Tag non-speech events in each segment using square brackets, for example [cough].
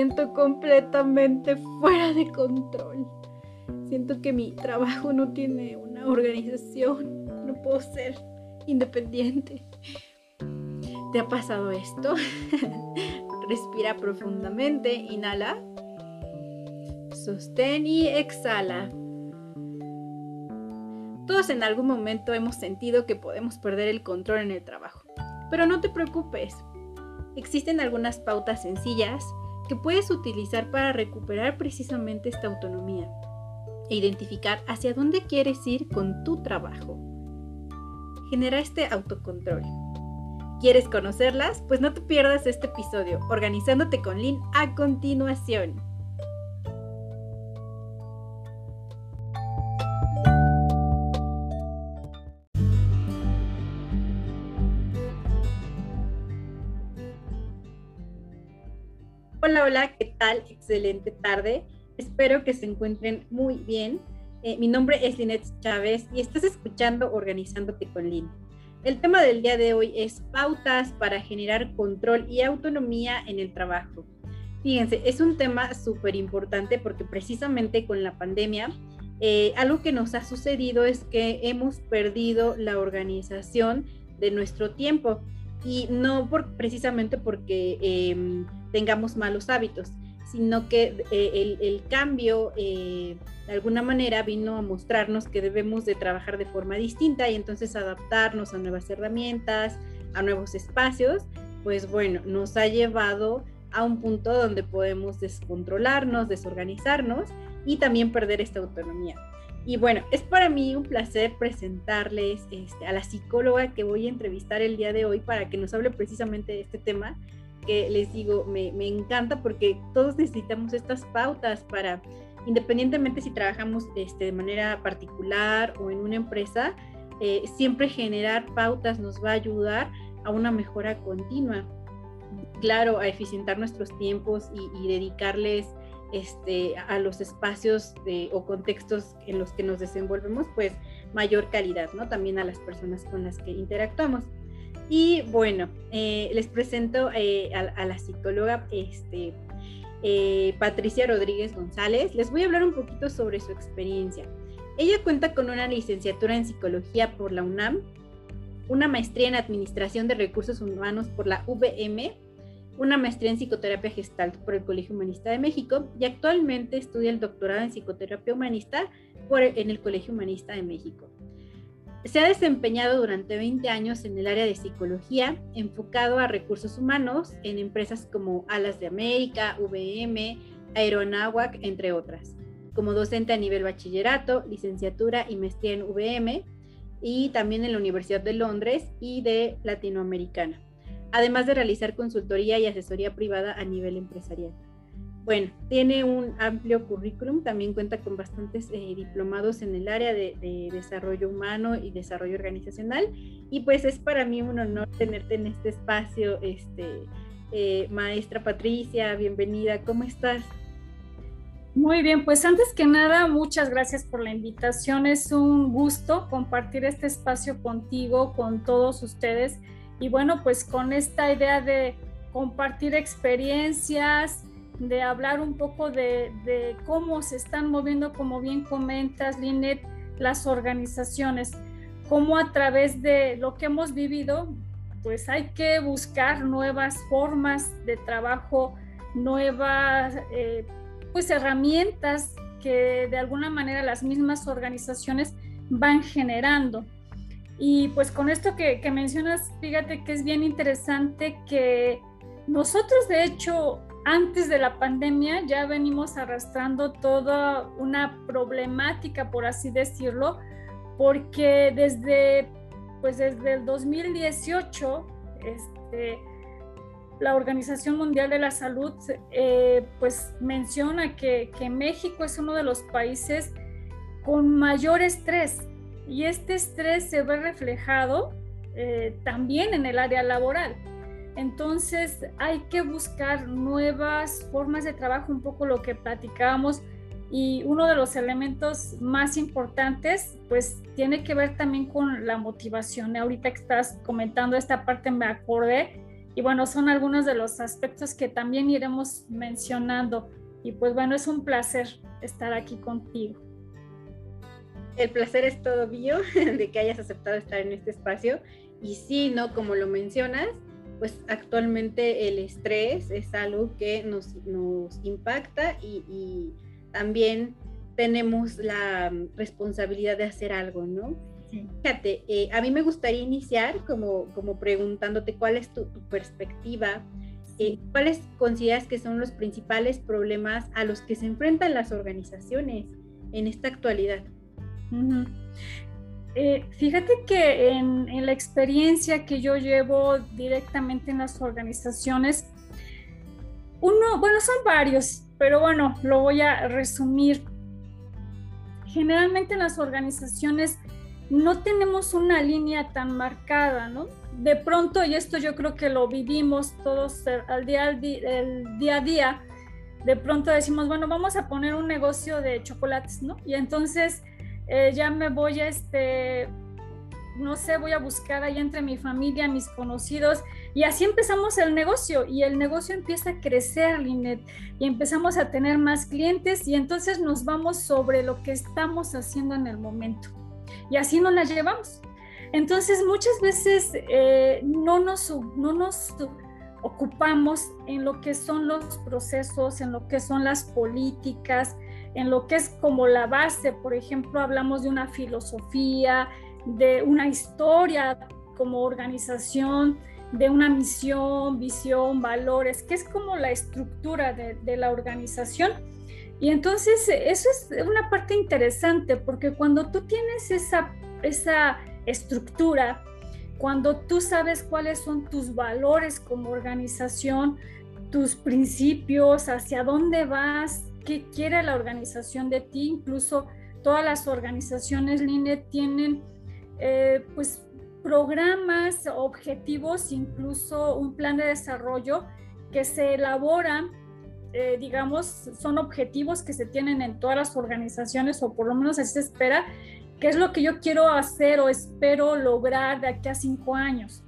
siento completamente fuera de control. Siento que mi trabajo no tiene una organización, no puedo ser independiente. ¿Te ha pasado esto? [laughs] Respira profundamente, inhala, sostén y exhala. Todos en algún momento hemos sentido que podemos perder el control en el trabajo. Pero no te preocupes. Existen algunas pautas sencillas que puedes utilizar para recuperar precisamente esta autonomía e identificar hacia dónde quieres ir con tu trabajo. Genera este autocontrol. ¿Quieres conocerlas? Pues no te pierdas este episodio, organizándote con Lynn a continuación. Hola, ¿qué tal? Excelente tarde. Espero que se encuentren muy bien. Eh, mi nombre es Linet Chávez y estás escuchando Organizándote con Lin. El tema del día de hoy es pautas para generar control y autonomía en el trabajo. Fíjense, es un tema súper importante porque precisamente con la pandemia, eh, algo que nos ha sucedido es que hemos perdido la organización de nuestro tiempo y no por, precisamente porque em, tengamos malos hábitos, sino que eh, el, cambio eh, de alguna manera vino a mostrarnos que debemos de trabajar de forma distinta y entonces adaptarnos a nuevas herramientas, a nuevos espacios, pues bueno, nos ha llevado a un punto donde podemos descontrolarnos, desorganizarnos y también perder esta autonomía. Y bueno, es para mí un placer presentarles este, a la psicóloga que voy a entrevistar el día de hoy para que nos hable precisamente de este tema que les digo, me, encanta porque todos necesitamos estas pautas para, independientemente si trabajamos este, de manera particular o en una empresa, eh, siempre generar pautas nos va a ayudar a una mejora continua. Claro, a eficientar nuestros tiempos y, dedicarles este, a los espacios o contextos en los que nos desenvolvemos, pues mayor calidad, ¿no? También a las personas con las que interactuamos. Y bueno, eh, les presento eh, a, la psicóloga este, eh, Patricia Rodríguez González. Les voy a hablar un poquito sobre su experiencia. Ella cuenta con una licenciatura en psicología por la UNAM, una maestría en administración de recursos humanos por la VM, una maestría en psicoterapia gestalt por el Colegio Humanista de México y actualmente estudia el doctorado en psicoterapia humanista por, en el Colegio Humanista de México. Se ha desempeñado durante 20 años en el área de psicología, enfocado a recursos humanos en empresas como Alas de América, VM, Aeronahuac, entre otras. Como docente a nivel bachillerato, licenciatura y maestría en VM y también en la Universidad de Londres y de Latinoamericana, además de realizar consultoría y asesoría privada a nivel empresarial. Bueno, tiene un amplio currículum, también cuenta con bastantes eh, diplomados en el área de, desarrollo humano y desarrollo organizacional y pues es para mí un honor tenerte en este espacio, este, eh, maestra Patricia, bienvenida, ¿cómo estás? Muy bien, pues antes que nada, muchas gracias por la invitación. Es un gusto compartir este espacio contigo, con todos ustedes. Y bueno, pues con esta idea de compartir experiencias, de hablar un poco de, cómo se están moviendo, como bien comentas, Linet, las organizaciones, cómo a través de lo que hemos vivido, pues hay que buscar nuevas formas de trabajo, nuevas eh, pues herramientas que de alguna manera las mismas organizaciones van generando. Y pues con esto que, mencionas, fíjate que es bien interesante que nosotros de hecho antes de la pandemia ya venimos arrastrando toda una problemática, por así decirlo, porque desde, pues desde el 2018, este, la Organización Mundial de la Salud eh, pues menciona que, México es uno de los países con mayor estrés y este estrés se ve reflejado eh, también en el área laboral. Entonces hay que buscar nuevas formas de trabajo, un poco lo que platicábamos. Y uno de los elementos más importantes, pues tiene que ver también con la motivación. Ahorita que estás comentando esta parte me acordé y bueno, son algunos de los aspectos que también iremos mencionando. Y pues bueno, es un placer estar aquí contigo. El placer es todo mío [laughs] de que hayas aceptado estar en este espacio. Y sí, ¿no? Como lo mencionas, pues actualmente el estrés es algo que nos, nos impacta y, y también tenemos la responsabilidad de hacer algo, ¿no? Fíjate, eh, a mí me gustaría iniciar como, como preguntándote cuál es tu, perspectiva, eh, cuáles consideras que son los principales problemas a los que se enfrentan las organizaciones en esta actualidad. Eh, fíjate que en, en, la experiencia que yo llevo directamente en las organizaciones, uno, bueno, son varios, pero bueno, lo voy a resumir. Generalmente en las organizaciones no tenemos una línea tan marcada, ¿no? De pronto, y esto yo creo que lo vivimos todos al día, al el día a día, de pronto decimos, bueno, vamos a poner un negocio de chocolates, ¿no? Y entonces eh, ya me voy a, este, no sé, voy a buscar ahí entre mi familia, mis conocidos, y así empezamos el negocio, y el negocio empieza a crecer, Linet, y empezamos a tener más clientes, y entonces nos vamos sobre lo que estamos haciendo en el momento y así nos las llevamos. Entonces muchas veces eh, no, nos, no nos ocupamos en lo que son los procesos, en lo que son las políticas, en lo que es como la base, por ejemplo, hablamos de una filosofía, de una historia como organización, de una misión, visión, valores, que es como la estructura de, la organización. Y entonces eso es una parte interesante porque cuando tú tienes esa, esa estructura, cuando tú sabes cuáles son tus valores como organización, tus principios, hacia dónde vas, qué quiere la organización de ti, incluso todas las organizaciones LINE tienen eh, pues programas, objetivos, incluso un plan de desarrollo que se elaboran eh, digamos, son objetivos que se tienen en todas las organizaciones, o por lo menos así se espera, qué es lo que yo quiero hacer o espero lograr de aquí a cinco años.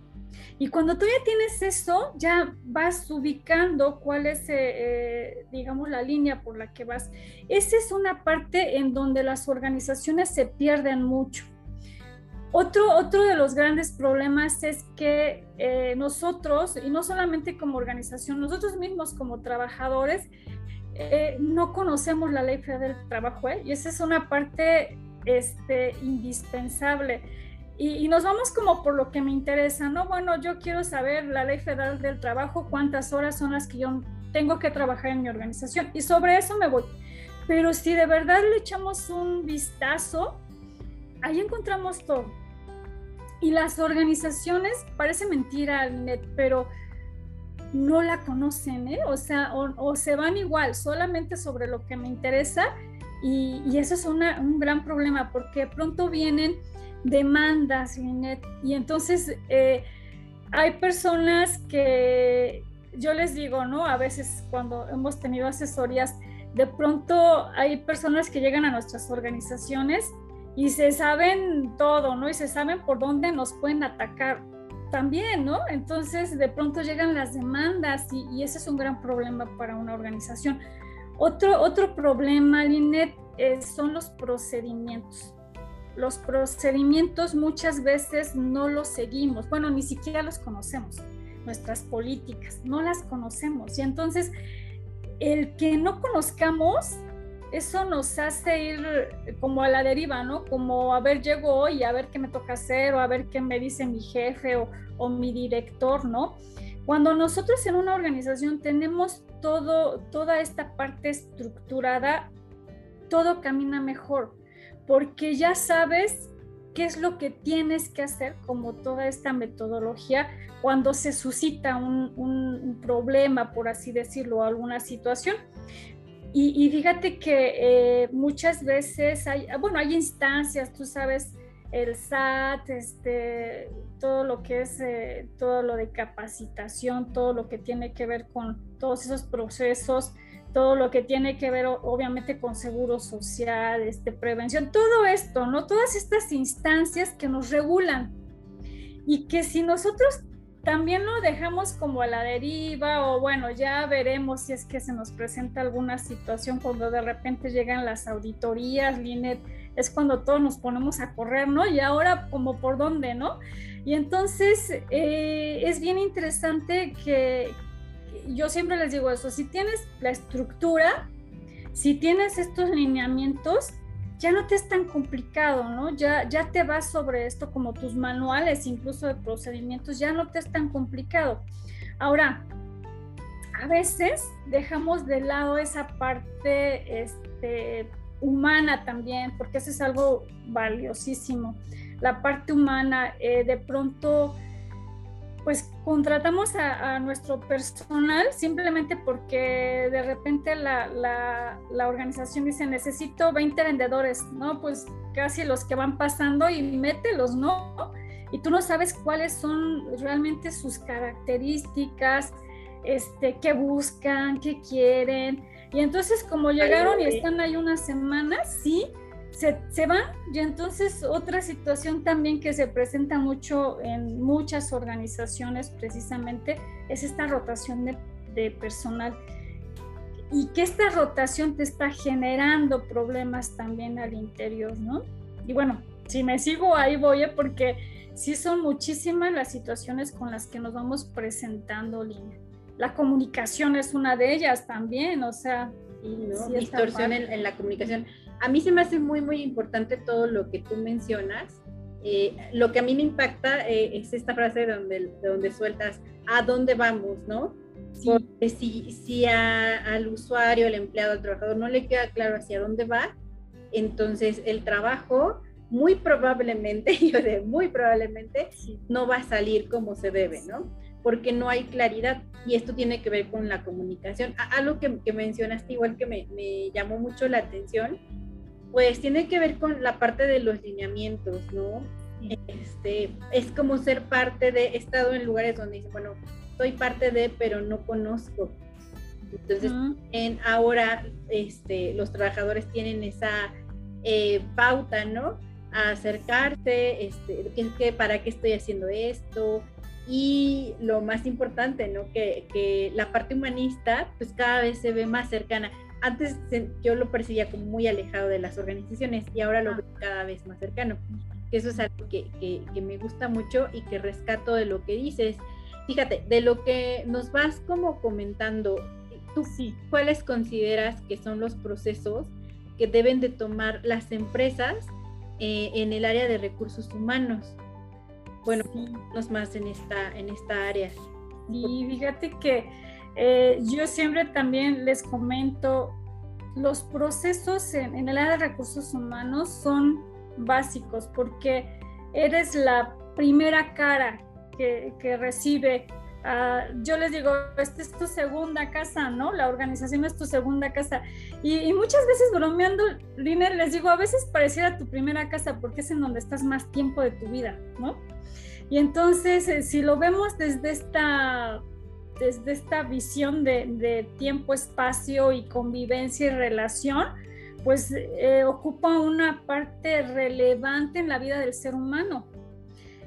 Y cuando tú ya tienes eso, ya vas ubicando cuál es, eh, digamos, la línea por la que vas. Esa es una parte en donde las organizaciones se pierden mucho. Otro, otro de los grandes problemas es que eh, nosotros, y no solamente como organización, nosotros mismos como trabajadores, eh, no conocemos la ley federal del trabajo, ¿eh? y esa es una parte este, indispensable. Y, y, nos vamos como por lo que me interesa, ¿no? Bueno, yo quiero saber la ley federal del trabajo, cuántas horas son las que yo tengo que trabajar en mi organización, y sobre eso me voy. Pero si de verdad le echamos un vistazo, ahí encontramos todo y las organizaciones, parece mentira, Net, pero no la conocen, ¿eh? O sea, o, se van igual, solamente sobre lo que me interesa. Y, eso es un gran problema porque pronto vienen demandas, y entonces eh, hay personas que yo les digo, ¿no? A veces cuando hemos tenido asesorías, de pronto hay personas que llegan a nuestras organizaciones y se saben todo, ¿no? Y se saben por dónde nos pueden atacar también, ¿no? Entonces de pronto llegan las demandas y, ese es un gran problema para una organización. Otro, otro problema, Linet, eh, son los procedimientos. Los procedimientos muchas veces no los seguimos, bueno, ni siquiera los conocemos. Nuestras políticas, no las conocemos. Y entonces, el que no conozcamos eso nos hace ir como a la deriva, ¿no? Como a ver, llego hoy, a ver qué me toca hacer o a ver qué me dice mi jefe o, o mi director, ¿no? Cuando nosotros en una organización tenemos todo, toda esta parte estructurada, todo camina mejor, porque ya sabes qué es lo que tienes que hacer, como toda esta metodología, cuando se suscita un, problema, por así decirlo, alguna situación. Y, fíjate que eh, muchas veces hay, bueno, hay instancias, tú sabes, el SAT, este, todo lo que es, eh, todo lo de capacitación, todo lo que tiene que ver con todos esos procesos, todo lo que tiene que ver obviamente con seguro social, este, prevención, todo esto, ¿no? Todas estas instancias que nos regulan y que si nosotros también lo dejamos como a la deriva o bueno, ya veremos si es que se nos presenta alguna situación cuando de repente llegan las auditorías, Linet, es cuando todos nos ponemos a correr, ¿no? Y ahora como por dónde, ¿no? Y entonces eh, es bien interesante que yo siempre les digo eso, si tienes la estructura, si tienes estos lineamientos, ya no te es tan complicado, ¿no? Ya, ya te vas sobre esto como tus manuales, incluso de procedimientos, ya no te es tan complicado. Ahora, a veces dejamos de lado esa parte este, humana también, porque eso es algo valiosísimo. La parte humana, eh, de pronto pues contratamos a, nuestro personal simplemente porque de repente la, la, organización dice necesito 20 vendedores, ¿no? Pues casi los que van pasando y mételos, ¿no? Y tú no sabes cuáles son realmente sus características, este, qué buscan, qué quieren. Y entonces como llegaron y están ahí unas semanas, sí, se, van y entonces otra situación también que se presenta mucho en muchas organizaciones precisamente es esta rotación de, de personal y que esta rotación te está generando problemas también al interior, ¿no? Y bueno, si me sigo ahí voy, ¿eh? porque sí son muchísimas las situaciones con las que nos vamos presentando, Lina. La comunicación es una de ellas también, o sea... distorsión en, la comunicación a mí se me hace muy, muy importante todo lo que tú mencionas. Eh, lo que a mí me impacta eh, es esta frase donde, donde sueltas a dónde vamos, ¿no? Porque si, si al usuario, al empleado, al trabajador no le queda claro hacia dónde va, entonces el trabajo muy probablemente, [laughs] yo sé, muy probablemente no va a salir como se debe, ¿no? Porque no hay claridad y esto tiene que ver con la comunicación. Algo que, que mencionaste igual que me, me llamó mucho la atención pues tiene que ver con la parte de los lineamientos, ¿no? Este, es como ser parte de, he estado en lugares donde dice, bueno, soy parte de, pero no conozco. Entonces, en, ahora este, los trabajadores tienen esa eh, pauta, ¿no? A acercarse, este, ¿qué, para qué estoy haciendo esto? Y lo más importante, ¿no? Que, que la parte humanista, pues cada vez se ve más cercana antes yo lo percibía como muy alejado de las organizaciones y ahora lo ah. veo cada vez más cercano. Eso es algo que, me gusta mucho y que rescato de lo que dices. Fíjate, de lo que nos vas como comentando, tú sí, ¿cuáles consideras que son los procesos que deben de tomar las empresas eh, en el área de recursos humanos? Bueno, sí. más en esta, en esta área. Y fíjate que eh, yo siempre también les comento, los procesos en, el área de recursos humanos son básicos porque eres la primera cara que, recibe. Ah, yo les digo, esta es tu segunda casa, ¿no? La organización es tu segunda casa. Y, muchas veces bromeando, Liner, les digo, a veces pareciera tu primera casa porque es en donde estás más tiempo de tu vida, ¿no? Y entonces, eh, si lo vemos desde esta desde esta visión de, tiempo, espacio y convivencia y relación, pues eh, ocupa una parte relevante en la vida del ser humano.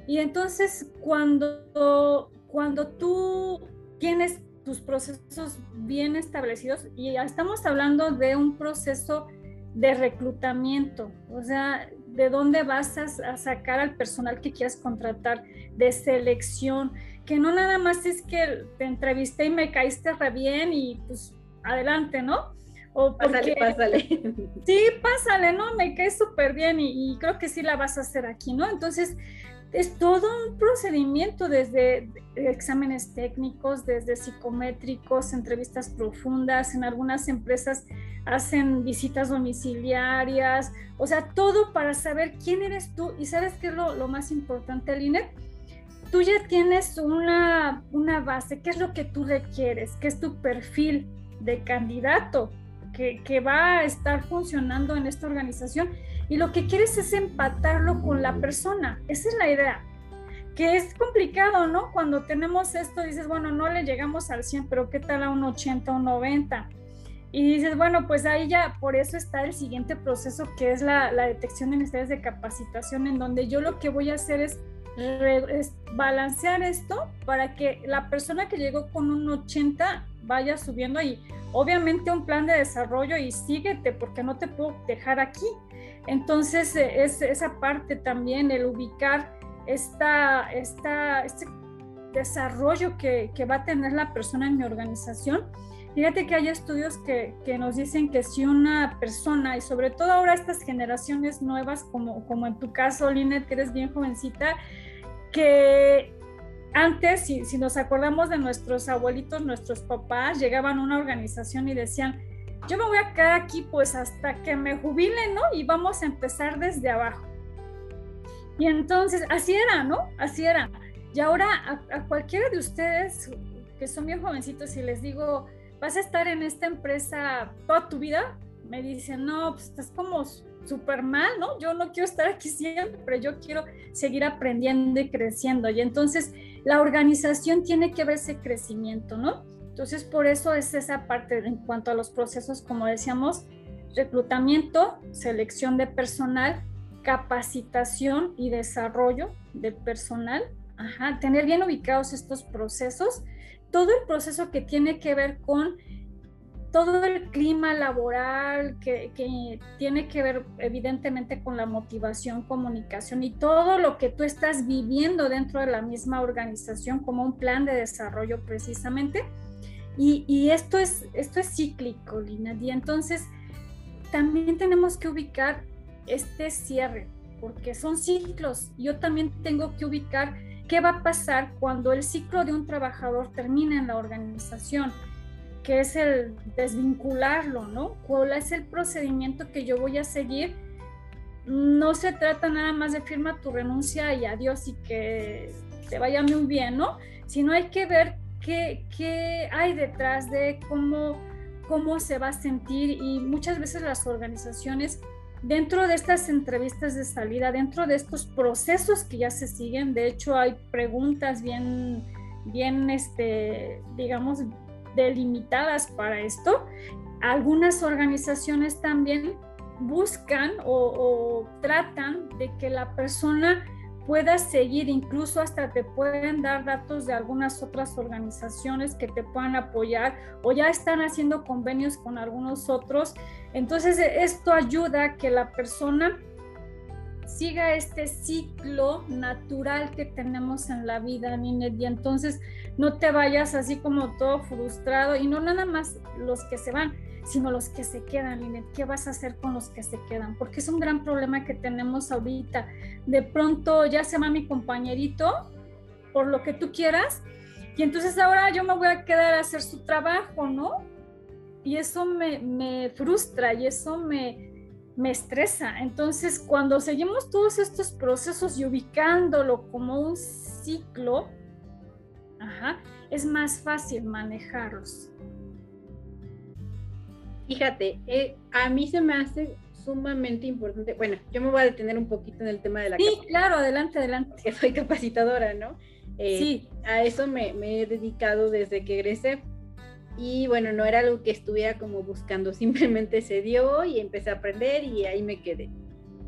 Y entonces cuando, cuando tú tienes tus procesos bien establecidos, y ya estamos hablando de un proceso de reclutamiento, o sea, de dónde vas a, sacar al personal que quieras contratar, de selección, que no nada más es que te entrevisté y me caíste re bien y pues adelante, ¿no? O porque, pásale, Sí, pásale, ¿no? Me caes súper bien y, y, creo que sí la vas a hacer aquí, ¿no? Entonces, es todo un procedimiento desde exámenes técnicos, desde psicométricos, entrevistas profundas, en algunas empresas hacen visitas domiciliarias, o sea, todo para saber quién eres tú. Y sabes qué es lo, lo más importante, Aline, tú ya tienes una, una base, qué es lo que tú requieres, qué es tu perfil de candidato que, que, va a estar funcionando en esta organización y lo que quieres es empatarlo con la persona. Esa es la idea. Que es complicado, ¿no? Cuando tenemos esto, dices, bueno, no le llegamos al 100, pero ¿qué tal a un 80 o un 90? Y dices, bueno, pues ahí ya, por eso está el siguiente proceso, que es la, la detección de necesidades de capacitación, en donde yo lo que voy a hacer es balancear esto para que la persona que llegó con un 80 vaya subiendo y obviamente un plan de desarrollo y síguete porque no te puedo dejar aquí. Entonces eh, es esa parte también, el ubicar esta, esta, este desarrollo que, que va a tener la persona en mi organización. Fíjate que hay estudios que, que, nos dicen que si una persona, y sobre todo ahora estas generaciones nuevas, como, como en tu caso, Linet, que eres bien jovencita, que antes, si, si nos acordamos de nuestros abuelitos, nuestros papás, llegaban a una organización y decían, yo me voy a quedar aquí pues hasta que me jubile, ¿no? Y vamos a empezar desde abajo. Y entonces, así era, ¿no? Así era. Y ahora a, a cualquiera de ustedes que son bien jovencitos y les digo, vas a estar en esta empresa toda tu vida, me dicen, no, pues estás como súper mal, ¿no? Yo no quiero estar aquí siempre, yo quiero seguir aprendiendo y creciendo. Y entonces la organización tiene que ver ese crecimiento, ¿no? Entonces por eso es esa parte en cuanto a los procesos, como decíamos, reclutamiento, selección de personal, capacitación y desarrollo de personal. Tener bien ubicados estos procesos todo el proceso que tiene que ver con todo el clima laboral, que, tiene que ver evidentemente con la motivación, comunicación y todo lo que tú estás viviendo dentro de la misma organización como un plan de desarrollo precisamente. Y, esto, es, esto es cíclico, Lina. Y entonces también tenemos que ubicar este cierre, porque son ciclos. Yo también tengo que ubicar ¿Qué va a pasar cuando el ciclo de un trabajador termine en la organización? Que es el desvincularlo, ¿no? ¿Cuál es el procedimiento que yo voy a seguir? No se trata nada más de firma tu renuncia y adiós y que te vaya muy bien, ¿no? Sino hay que ver qué, qué hay detrás de cómo, cómo se va a sentir y muchas veces las organizaciones dentro de estas entrevistas de salida, dentro de estos procesos que ya se siguen, de hecho hay preguntas bien, bien, este, digamos, delimitadas para esto. Algunas organizaciones también buscan o, tratan de que la persona puedas seguir, incluso hasta te pueden dar datos de algunas otras organizaciones que te puedan apoyar o ya están haciendo convenios con algunos otros. Entonces esto ayuda a que la persona siga este ciclo natural que tenemos en la vida, Ninet, y entonces no te vayas así como todo frustrado y no nada más los que se van, sino los que se quedan, Linet. ¿Qué vas a hacer con los que se quedan? Porque es un gran problema que tenemos ahorita. De pronto ya se va mi compañerito, por lo que tú quieras, y entonces ahora yo me voy a quedar a hacer su trabajo, ¿no? Y eso me, me frustra y eso me, me estresa. Entonces, cuando seguimos todos estos procesos y ubicándolo como un ciclo, ajá, es más fácil manejarlos. Fíjate, eh, a mí se me hace sumamente importante. Bueno, yo me voy a detener un poquito en el tema de la Sí, claro, adelante, adelante. Que [laughs] soy capacitadora, ¿no? Eh, sí. A eso me, he dedicado desde que egresé. Y bueno, no era algo que estuviera como buscando, [laughs] simplemente se dio y empecé a aprender y ahí me quedé.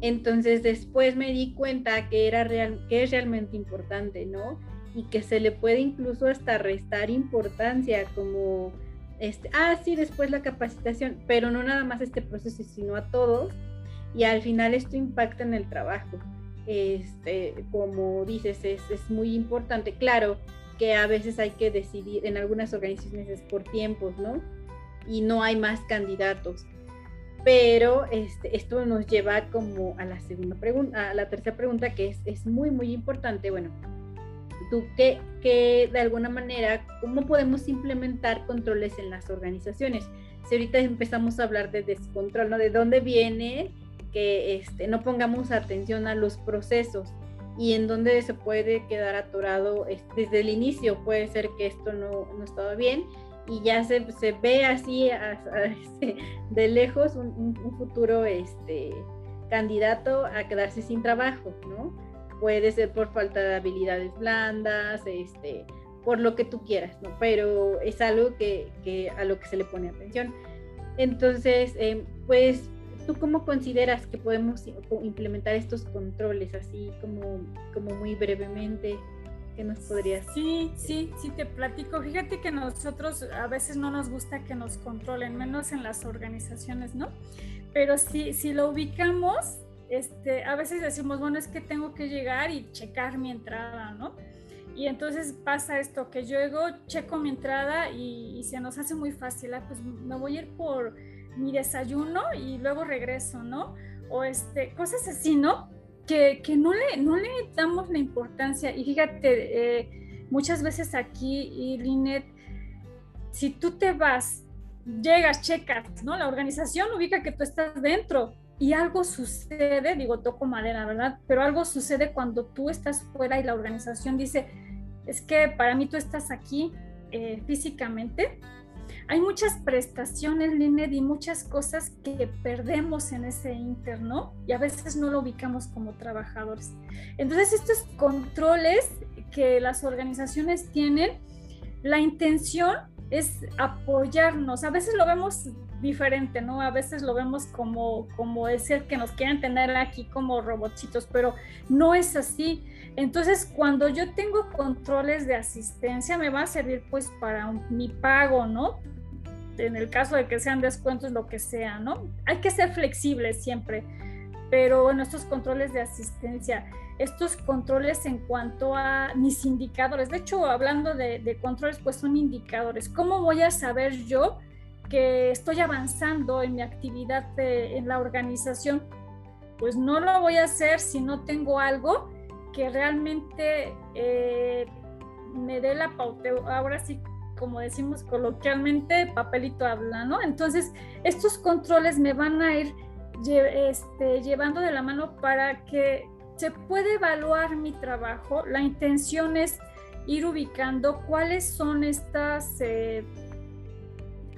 Entonces después me di cuenta que, era real, que es realmente importante, ¿no? Y que se le puede incluso hasta restar importancia como este, ah, sí, después la capacitación, pero no nada más este proceso, sino a todos. Y al final esto impacta en el trabajo. Este, como dices, es, es muy importante. Claro que a veces hay que decidir, en algunas organizaciones es por tiempos, ¿no? Y no hay más candidatos. Pero este, esto nos lleva como a la segunda pregunta, a la tercera pregunta, que es, es muy, muy importante. Bueno, tú que, que de alguna manera, ¿cómo podemos implementar controles en las organizaciones? Si ahorita empezamos a hablar de descontrol, ¿no? ¿De dónde viene que este, no pongamos atención a los procesos? Y en dónde se puede quedar atorado desde el inicio. Puede ser que esto no, no estaba bien y ya se, se ve así de lejos un, un, futuro este, candidato a quedarse sin trabajo, ¿no? puede ser por falta de habilidades blandas, este, por lo que tú quieras, ¿no? Pero es algo que, que a lo que se le pone atención. Entonces, eh, pues ¿tú cómo consideras que podemos implementar estos controles así como, como muy brevemente? ¿Qué nos podrías? Sí, sí, sí te platico. Fíjate que nosotros a veces no nos gusta que nos controlen, menos en las organizaciones, ¿no? Pero si, si lo ubicamos, este, a veces decimos, bueno, es que tengo que llegar y checar mi entrada, ¿no? Y entonces pasa esto, que yo llego, checo mi entrada y, se nos hace muy fácil, ah, pues me voy a ir por mi desayuno y luego regreso, ¿no? O este, cosas así, ¿no? Que, que no, le, no le damos la importancia. Y fíjate, eh, muchas veces aquí, y Linet, si tú te vas, llegas, checas, ¿no? La organización ubica que tú estás dentro, y algo sucede, digo, toco madera, ¿verdad? Pero algo sucede cuando tú estás fuera y la organización dice, es que para mí tú estás aquí eh, físicamente. Hay muchas prestaciones, Lined, y muchas cosas que perdemos en ese interno y a veces no lo ubicamos como trabajadores. Entonces, estos controles que las organizaciones tienen, la intención es apoyarnos. A veces lo vemos diferente, ¿no? A veces lo vemos como, como es el que nos quieren tener aquí como robotcitos, pero no es así. Entonces, cuando yo tengo controles de asistencia, me va a servir pues para mi pago, ¿no? En el caso de que sean descuentos, lo que sea, ¿no? Hay que ser flexibles siempre, pero bueno, estos controles de asistencia, estos controles en cuanto a mis indicadores, de hecho, hablando de controles, pues son indicadores. ¿Cómo voy a saber yo? Que estoy avanzando en mi actividad en la organización, pues no lo voy a hacer si no tengo algo que realmente eh, me dé la pauta. Ahora sí, como decimos coloquialmente, papelito habla, ¿no? Entonces, estos controles me van a ir este, llevando de la mano para que se pueda evaluar mi trabajo. La intención es ir ubicando cuáles son estas... Eh,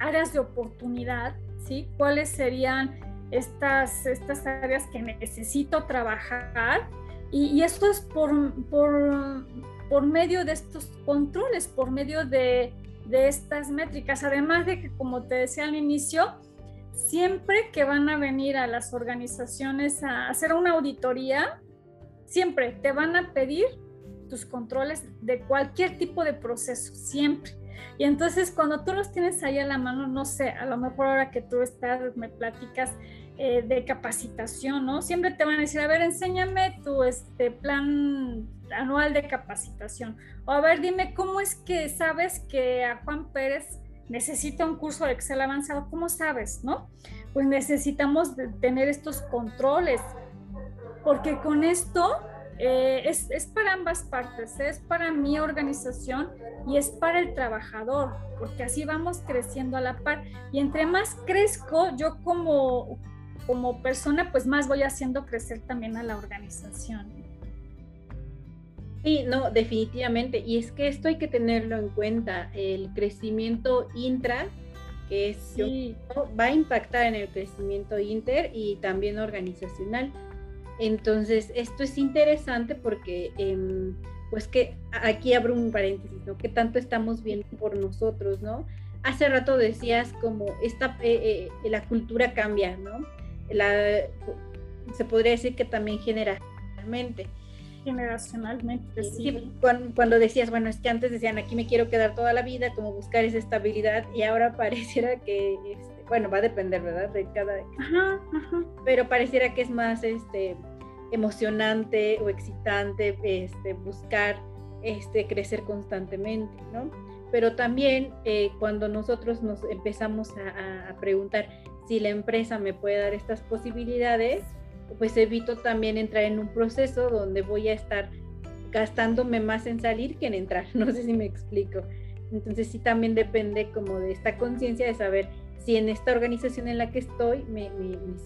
áreas de oportunidad, ¿sí? ¿Cuáles serían estas, estas áreas que necesito trabajar? Y, esto es por, por, por, medio de estos controles, por medio de, de estas métricas. Además de que, como te decía al inicio, siempre que van a venir a las organizaciones a hacer una auditoría, siempre te van a pedir tus controles de cualquier tipo de proceso, siempre. Y entonces cuando tú los tienes ahí a la mano, no sé, a lo mejor ahora que tú estás, me platicas eh, de capacitación, ¿no? Siempre te van a decir, a ver, enséñame tu este, plan anual de capacitación. O a ver, dime cómo es que sabes que a Juan Pérez necesita un curso de Excel avanzado. ¿Cómo sabes, no? Pues necesitamos tener estos controles, porque con esto eh, es, es, para ambas partes, es para mi organización y es para el trabajador, porque así vamos creciendo a la par. Y entre más crezco, yo como, como persona, pues más voy haciendo crecer también a la organización. Sí, no, definitivamente. Y es que esto hay que tenerlo en cuenta. El crecimiento intra, que es, va a impactar en el crecimiento inter y también organizacional. Entonces, esto es interesante porque, em, pues que aquí abro un paréntesis, ¿no? Que tanto estamos viendo por nosotros, ¿no? Hace rato decías como esta, eh, eh, la cultura cambia, ¿no? se podría decir que también generacionalmente. Generacionalmente, sí. cuando, decías, bueno, es que antes decían, aquí me quiero quedar toda la vida, como buscar esa estabilidad, y ahora [laughs] pareciera que, este, bueno, va a depender, ¿verdad? De cada... Ajá, ajá. Pero pareciera que es más, este, emocionante o excitante este, buscar este, crecer constantemente, ¿no? Pero también eh, cuando nosotros nos empezamos a, preguntar si la empresa me puede dar estas posibilidades, pues evito también entrar en un proceso donde voy a estar gastándome más en salir que en entrar. [laughs] No sé si me explico. Entonces sí también depende como de esta conciencia de saber si en esta organización en la que estoy me,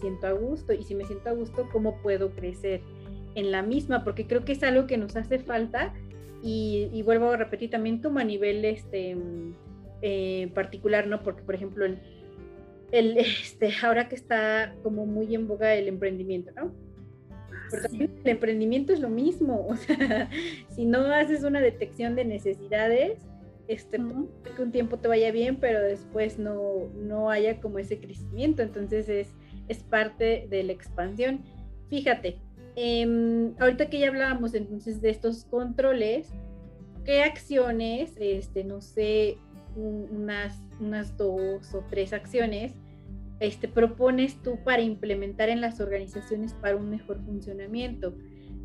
siento a gusto y si me siento a gusto, cómo puedo crecer en la misma, porque creo que es algo que nos hace falta y, vuelvo a repetir también como a nivel este, eh, particular, ¿no? Porque, por ejemplo, el, el, [laughs] este, ahora que está como muy en boga el emprendimiento, ¿no? el emprendimiento es lo mismo, [laughs] o sea, si no haces una detección de necesidades, este, que un tiempo te vaya bien, pero después no, no haya como ese crecimiento. Entonces es, es parte de la expansión. Fíjate, em, ahorita que ya hablábamos entonces de estos controles, ¿qué acciones, este, no sé, unas, unas dos o tres acciones, este, propones tú para implementar en las organizaciones para un mejor funcionamiento?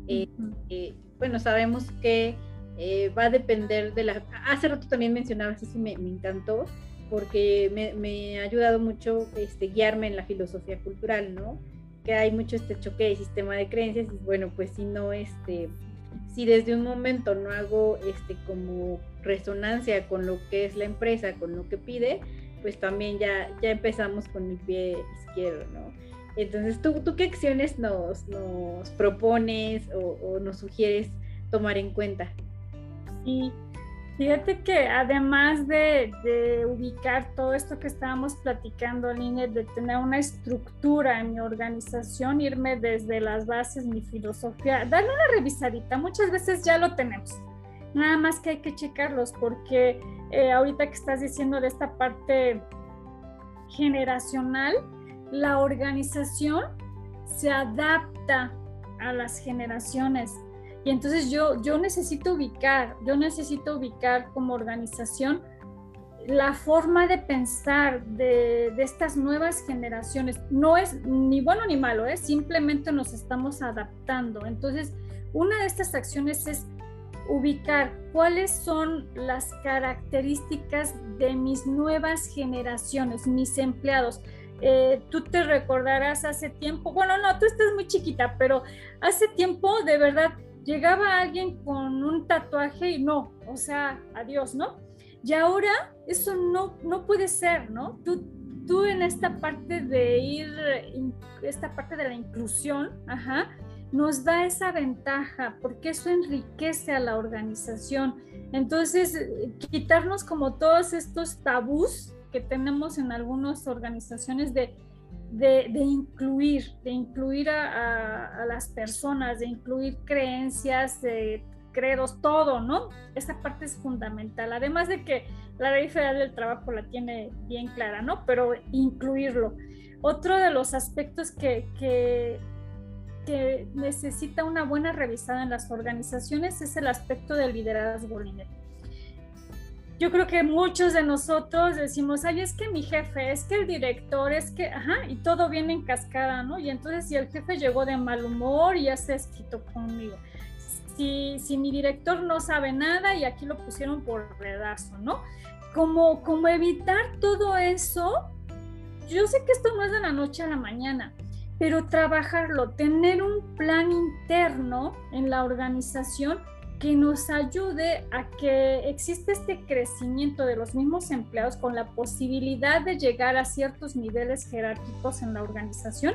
Eh, eh, bueno, sabemos que eh, va a depender de la... Hace rato también mencionabas, eso me, me encantó, porque me, ha ayudado mucho este, guiarme en la filosofía cultural, ¿no? Que hay mucho este choque de sistema de creencias y bueno, pues si no, este, si desde un momento no hago este como resonancia con lo que es la empresa, con lo que pide, pues también ya, ya empezamos con mi pie izquierdo, ¿no? Entonces, ¿tú, tú qué acciones nos, nos propones o, nos sugieres tomar en cuenta? Sí, Fíjate que además de, ubicar todo esto que estábamos platicando, Line, de tener una estructura en mi organización, irme desde las bases, mi filosofía, darle una revisadita, muchas veces ya lo tenemos, nada más que hay que checarlos porque eh, ahorita que estás diciendo de esta parte generacional, la organización se adapta a las generaciones y entonces yo, yo necesito ubicar, yo necesito ubicar como organización la forma de pensar de, estas nuevas generaciones. No es ni bueno ni malo, ¿eh? simplemente nos estamos adaptando. Entonces, una de estas acciones es ubicar cuáles son las características de mis nuevas generaciones, mis empleados. Eh, tú te recordarás hace tiempo, bueno, no, tú estás muy chiquita, pero hace tiempo de verdad llegaba alguien con un tatuaje y no, o sea, adiós, ¿no? Y ahora eso no, no puede ser, ¿no? Tú, tú en esta parte de ir, esta parte de la inclusión, ajá, nos da esa ventaja porque eso enriquece a la organización. Entonces, quitarnos como todos estos tabús que tenemos en algunas organizaciones de de, incluir, de incluir a, las personas, de incluir creencias, de credos, todo, ¿no? Esa parte es fundamental. Además de que la ley federal del trabajo la tiene bien clara, ¿no? Pero incluirlo. Otro de los aspectos que, que, que necesita una buena revisada en las organizaciones es el aspecto del liderazgo líder yo creo que muchos de nosotros decimos, ay, es que mi jefe, es que el director, es que, ajá, y todo viene en cascada, ¿no? Y entonces si el jefe llegó de mal humor, ya se esquitó conmigo. Si, si mi director no sabe nada y aquí lo pusieron por redazo, ¿no? Como, como evitar todo eso, yo sé que esto no es de la noche a la mañana, pero trabajarlo, tener un plan interno en la organización que nos ayude a que existe este crecimiento de los mismos empleados con la posibilidad de llegar a ciertos niveles jerárquicos en la organización,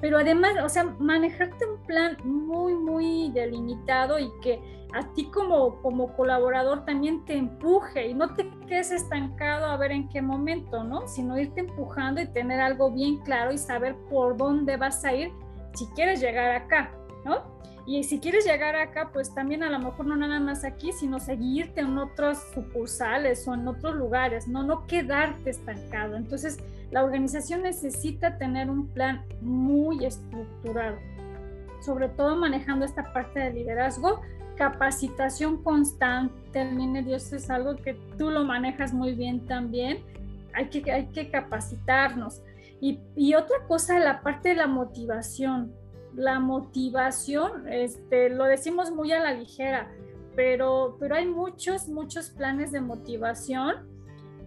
pero además, o sea, manejarte un plan muy, muy delimitado y que a ti como, como colaborador también te empuje y no te quedes estancado a ver en qué momento, ¿no? Sino irte empujando y tener algo bien claro y saber por dónde vas a ir si quieres llegar acá, ¿no? Y si quieres llegar acá, pues también a lo mejor no nada más aquí, sino seguirte en otros sucursales o en otros lugares, no, no quedarte estancado. Entonces, la organización necesita tener un plan muy estructurado, sobre todo manejando esta parte de liderazgo, capacitación constante, el Dios es algo que tú lo manejas muy bien también, hay que, hay que capacitarnos. Y, y otra cosa, la parte de la motivación la motivación, este, lo decimos muy a la ligera, pero, pero hay muchos, muchos planes de motivación,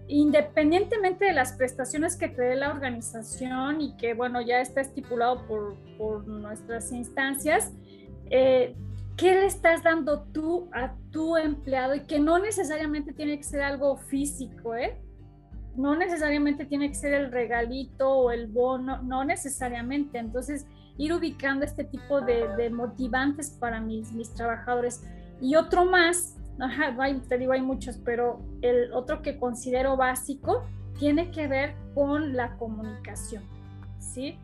independientemente de las prestaciones que te dé la organización y que, bueno, ya está estipulado por, por nuestras instancias, eh, ¿qué le estás dando tú a tu empleado? Y que no necesariamente tiene que ser algo físico, ¿eh? No necesariamente tiene que ser el regalito o el bono, no necesariamente. Entonces, ir ubicando este tipo de, motivantes para mis, mis trabajadores. Y otro más, ajá, te digo, hay muchos, pero el otro que considero básico tiene que ver con la comunicación, ¿sí?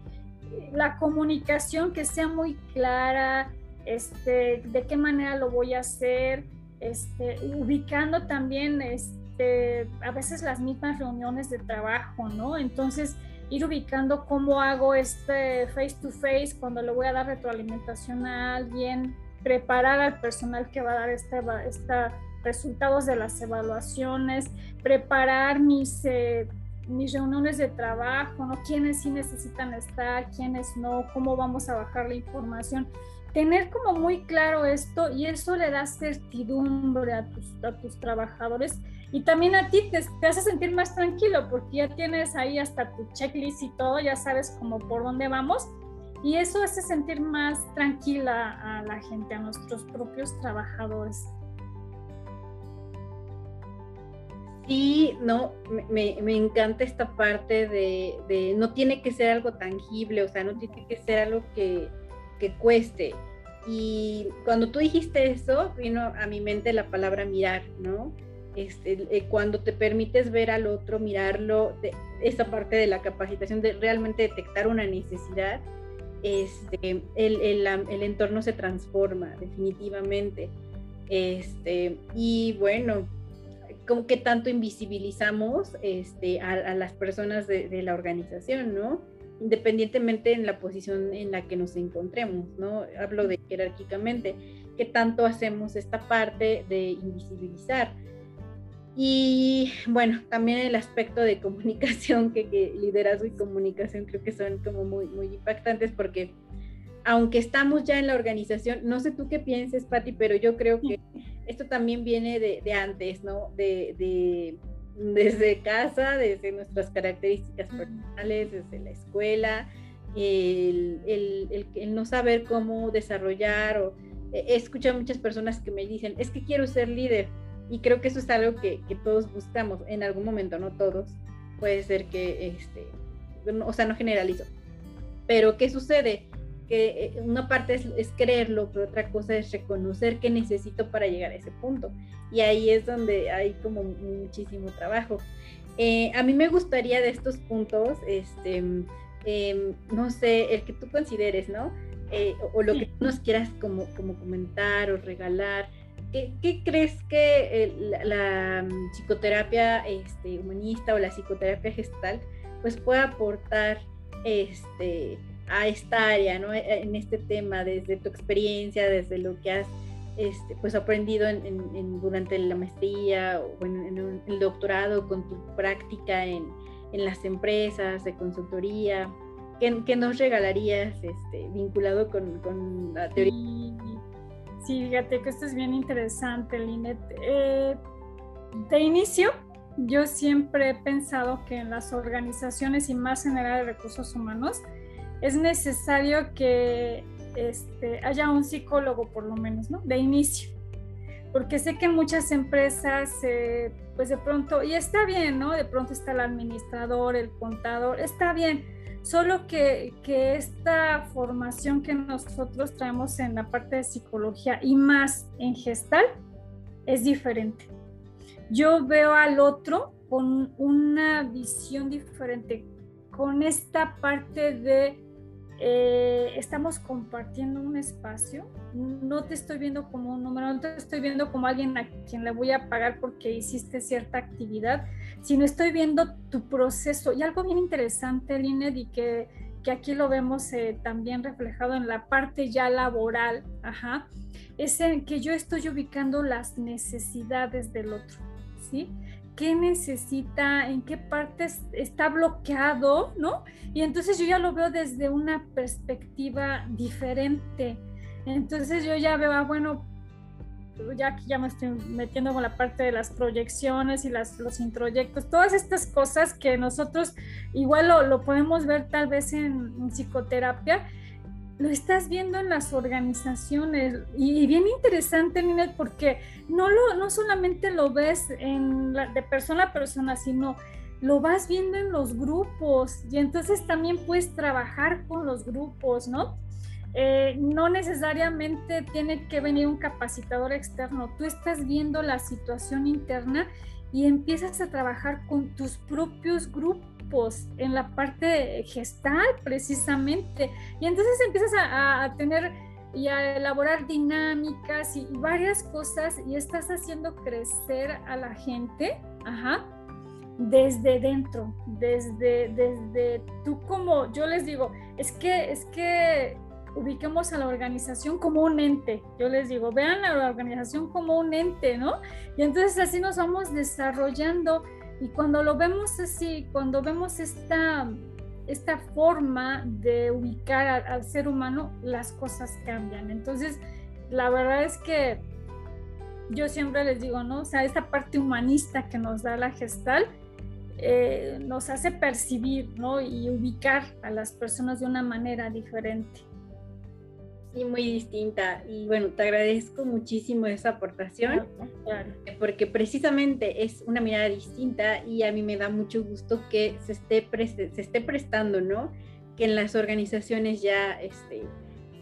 La comunicación que sea muy clara, este, de qué manera lo voy a hacer, este, ubicando también este, a veces las mismas reuniones de trabajo, ¿no? Entonces, ir ubicando cómo hago este face to face cuando le voy a dar retroalimentación a alguien, preparar al personal que va a dar esta, esta resultados de las evaluaciones, preparar mis, eh, mis reuniones de trabajo, ¿no? quiénes sí necesitan estar, quiénes no, cómo vamos a bajar la información. Tener como muy claro esto y eso le da certidumbre a tus, a tus trabajadores y también a ti te, te, hace sentir más tranquilo porque ya tienes ahí hasta tu checklist y todo, ya sabes como por dónde vamos y eso hace sentir más tranquila a la gente, a nuestros propios trabajadores. Sí, no, me, me, encanta esta parte de, de, no tiene que ser algo tangible, o sea, no tiene que ser algo que, que cueste. Y cuando tú dijiste eso, vino a mi mente la palabra mirar, ¿no? Este, eh, cuando te permites ver al otro, mirarlo, de, esa parte de la capacitación de realmente detectar una necesidad, este, el, el, el entorno se transforma definitivamente. Este, y bueno, como que tanto invisibilizamos este, a, las personas de, la organización, ¿no? Independientemente en la posición en la que nos encontremos, ¿no? Hablo de jerárquicamente, que tanto hacemos esta parte de invisibilizar. Y bueno, también el aspecto de comunicación, que, que liderazgo y comunicación creo que son como muy, muy impactantes porque aunque estamos ya en la organización, no sé tú qué pienses, Patti, pero yo creo que esto también viene de, antes, ¿no? De, desde casa, desde nuestras características personales, desde la escuela, el, no saber cómo desarrollar o he escuchado muchas personas que me dicen, es que quiero ser líder y creo que eso es algo que, todos buscamos en algún momento, no todos, puede ser que, este, o sea, no generalizo, pero ¿qué sucede? que eh, una parte es, creerlo, pero otra cosa es reconocer qué necesito para llegar a ese punto. Y ahí es donde hay como muchísimo trabajo. Eh, a mí me gustaría de estos puntos, este, em, no sé, el que tú consideres, ¿no? Eh, o, lo que tú nos quieras como, como comentar o regalar. ¿Qué, qué crees que la, mm, psicoterapia este, humanista o la psicoterapia gestal pues puede aportar este, a esta área, ¿no? E, en este tema, desde tu experiencia, desde lo que has este, pues aprendido en, durante la maestría o en, el doctorado con tu práctica en, las empresas de consultoría. ¿Qué, nos regalarías este, vinculado con, la teoría? Sí, fíjate que esto es bien interesante, Linet. Eh, de inicio, yo siempre he pensado que en las organizaciones y más en de recursos humanos, es necesario que este, haya un psicólogo por lo menos, ¿no? De inicio. Porque sé que muchas empresas, eh, pues de pronto, y está bien, ¿no? De pronto está el administrador, el contador, está bien. Solo que, esta formación que nosotros traemos en la parte de psicología y más en gestal es diferente. Yo veo al otro con una visión diferente, con esta parte de eh, estamos compartiendo un espacio, no te estoy viendo como un número, no te estoy viendo como alguien a quien le voy a pagar porque hiciste cierta actividad, sino estoy viendo tu proceso. Y algo bien interesante, Linet, y que, que aquí lo vemos eh, también reflejado en la parte ya laboral, ajá, es en que yo estoy ubicando las necesidades del otro, ¿sí? Qué necesita, en qué parte está bloqueado, ¿no? Y entonces yo ya lo veo desde una perspectiva diferente. Entonces yo ya veo, ah, bueno, ya que ya me estoy metiendo con la parte de las proyecciones y las, los introyectos, todas estas cosas que nosotros igual lo, lo podemos ver tal vez en, en psicoterapia, lo estás viendo en las organizaciones. Y, bien interesante, Ninet, porque no, lo, no solamente lo ves en de persona a persona, sino lo vas viendo en los grupos. Y entonces también puedes trabajar con los grupos, ¿no? Eh, no necesariamente tiene que venir un capacitador externo, tú estás viendo la situación interna y empiezas a trabajar con tus propios grupos en la parte gestal precisamente. Y entonces empiezas a, tener y a elaborar dinámicas y, varias cosas y estás haciendo crecer a la gente, ajá, desde dentro, desde, desde tú como, yo les digo, es que, es que ubiquemos a la organización como un ente. Yo les digo, vean a la organización como un ente, ¿no? Y entonces así nos vamos desarrollando y cuando lo vemos así, cuando vemos esta, esta forma de ubicar al ser humano, las cosas cambian. Entonces, la verdad es que yo siempre les digo, ¿no? O sea, esta parte humanista que nos da la gestal, eh, nos hace percibir ¿no? y ubicar a las personas de una manera diferente. Sí, muy distinta. Y bueno, te agradezco muchísimo esa aportación, porque precisamente es una mirada distinta y a mí me da mucho gusto que se esté, se esté prestando, ¿no? Que en las organizaciones ya este,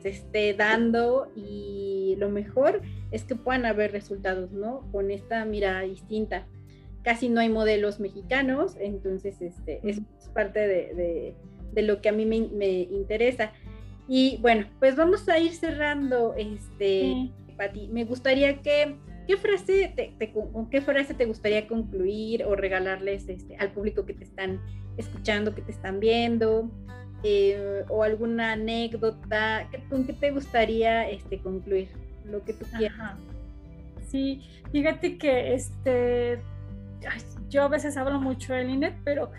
se esté dando y lo mejor es que puedan haber resultados, ¿no? Con esta mirada distinta casi no hay modelos mexicanos, entonces este, es parte de, lo que a mí me, interesa. Y bueno, pues vamos a ir cerrando, este, Pati. Me gustaría que, ¿qué frase te, con qué frase te gustaría concluir o regalarles este, al público que te están escuchando, que te están viendo? Eh, o alguna anécdota, ¿con qué te gustaría este, concluir? Lo que tú quieras. Sí, fíjate que este, yo a veces hablo mucho del INET, pero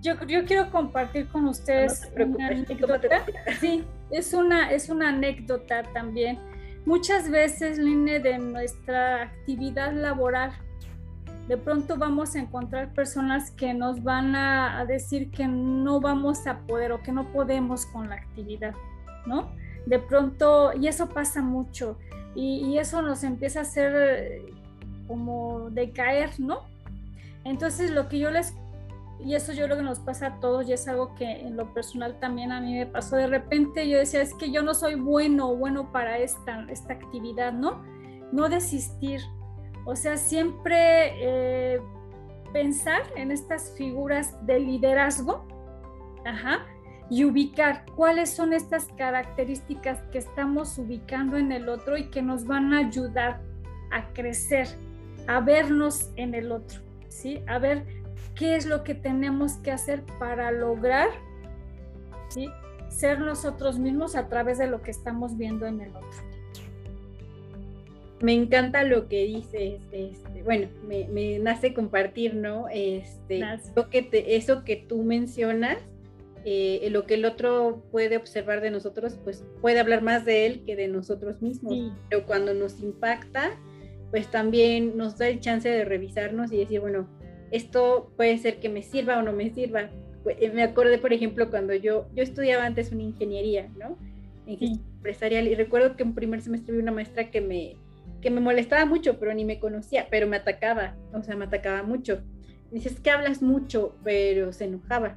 yo, yo quiero compartir con ustedes una anécdota. Sí, es una, es una anécdota también. Muchas veces, Line, de nuestra actividad laboral, de pronto vamos a encontrar personas que nos van a, decir que no vamos a poder o que no podemos con la actividad, ¿no? De pronto, y eso pasa mucho, y, y eso nos empieza a hacer como decaer, ¿no? Entonces lo que yo les, y eso yo creo que nos pasa a todos y es algo que en lo personal también a mí me pasó, de repente yo decía, es que yo no soy bueno o bueno para esta, esta actividad, ¿no? No desistir, o sea, siempre eh, pensar en estas figuras de liderazgo, ajá, y ubicar cuáles son estas características que estamos ubicando en el otro y que nos van a ayudar a crecer a vernos en el otro, ¿sí? A ver qué es lo que tenemos que hacer para lograr, ¿sí? Ser nosotros mismos a través de lo que estamos viendo en el otro. Me encanta lo que dices, este, bueno, me, nace compartir, ¿no? Este, que eso que tú mencionas, eh, lo que el otro puede observar de nosotros, pues puede hablar más de él que de nosotros mismos. Pero cuando nos impacta, pues también nos da el chance de revisarnos y decir, bueno, esto puede ser que me sirva o no me sirva. Pues, eh, me acordé, por ejemplo, cuando yo, yo estudiaba antes una ingeniería, ¿no? Ingeniería empresarial, y recuerdo que en primer semestre vi una maestra que me, que me molestaba mucho, pero ni me conocía, pero me atacaba, o sea, me atacaba mucho. Dices que hablas mucho, pero se enojaba.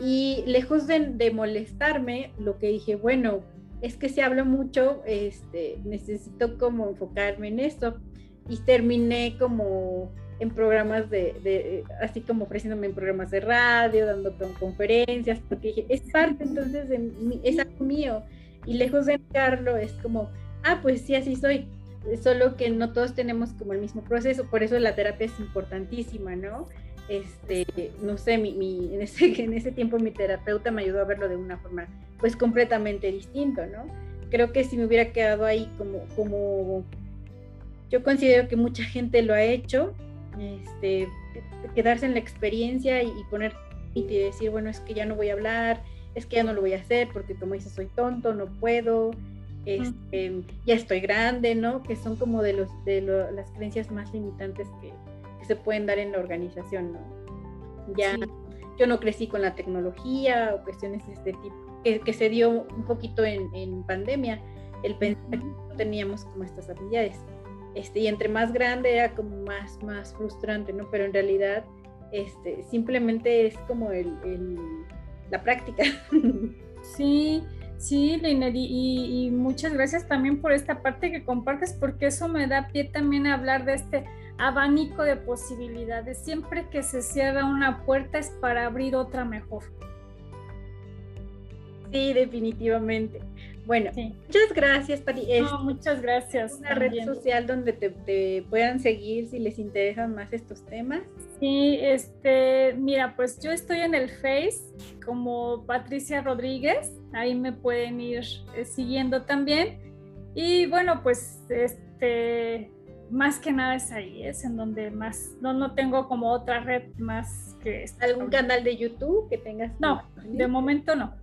Y lejos de, de molestarme, lo que dije, bueno, es que si hablo mucho, este, necesito como enfocarme en esto y terminé como en programas de, así como ofreciéndome en programas de radio, dando conferencias, porque dije, es parte entonces de mí, es algo mío. Y lejos de negarlo, es como, ah, pues sí, así soy. Solo que no todos tenemos como el mismo proceso, por eso la terapia es importantísima, ¿no? Este, no sé, mi, en, ese, [laughs] en ese tiempo mi terapeuta me ayudó a verlo de una forma pues completamente distinto, ¿no? Creo que si me hubiera quedado ahí como, como yo considero que mucha gente lo ha hecho, este, quedarse en la experiencia y, poner y decir, bueno, es que ya no voy a hablar, es que ya no lo voy a hacer porque como dices, soy tonto, no puedo, este, ya estoy grande, ¿no? Que son como de, los, de las creencias más limitantes que, se pueden dar en la organización, ¿no? Ya yo no crecí con la tecnología o cuestiones de este tipo, que, que se dio un poquito en, en pandemia, el pensar que no teníamos como estas habilidades. Este, y entre más grande era como más, más frustrante, ¿no? Pero en realidad este, simplemente es como el, la práctica. [laughs] Sí, sí, Liner, y, y, muchas gracias también por esta parte que compartes, porque eso me da pie también a hablar de este abanico de posibilidades. Siempre que se cierra una puerta es para abrir otra mejor. Sí, definitivamente. Bueno, muchas gracias, Pati. muchas gracias. Una red social donde te, puedan seguir si les interesan más estos temas. Sí, este, mira, pues yo estoy en el Face como Patricia Rodríguez, ahí me pueden ir eh, siguiendo también. Y bueno, pues este, más que nada es ahí, es en donde más, no, no tengo como otra red más que... ¿Algún canal de YouTube que tengas? No, de momento no.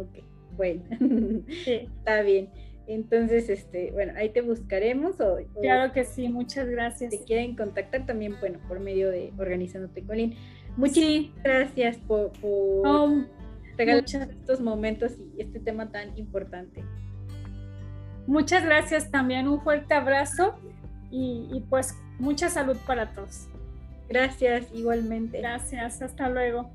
Ok bueno, [laughs] está bien. Entonces, este, bueno, ahí te buscaremos. O, claro que sí, muchas gracias. Si quieren contactar también, bueno, por medio de Organizándote Colín. Muchas gracias por, por regalar estos momentos y este tema tan importante. Muchas gracias también, un fuerte abrazo y, y pues mucha salud para todos. Gracias, igualmente. Gracias, hasta luego.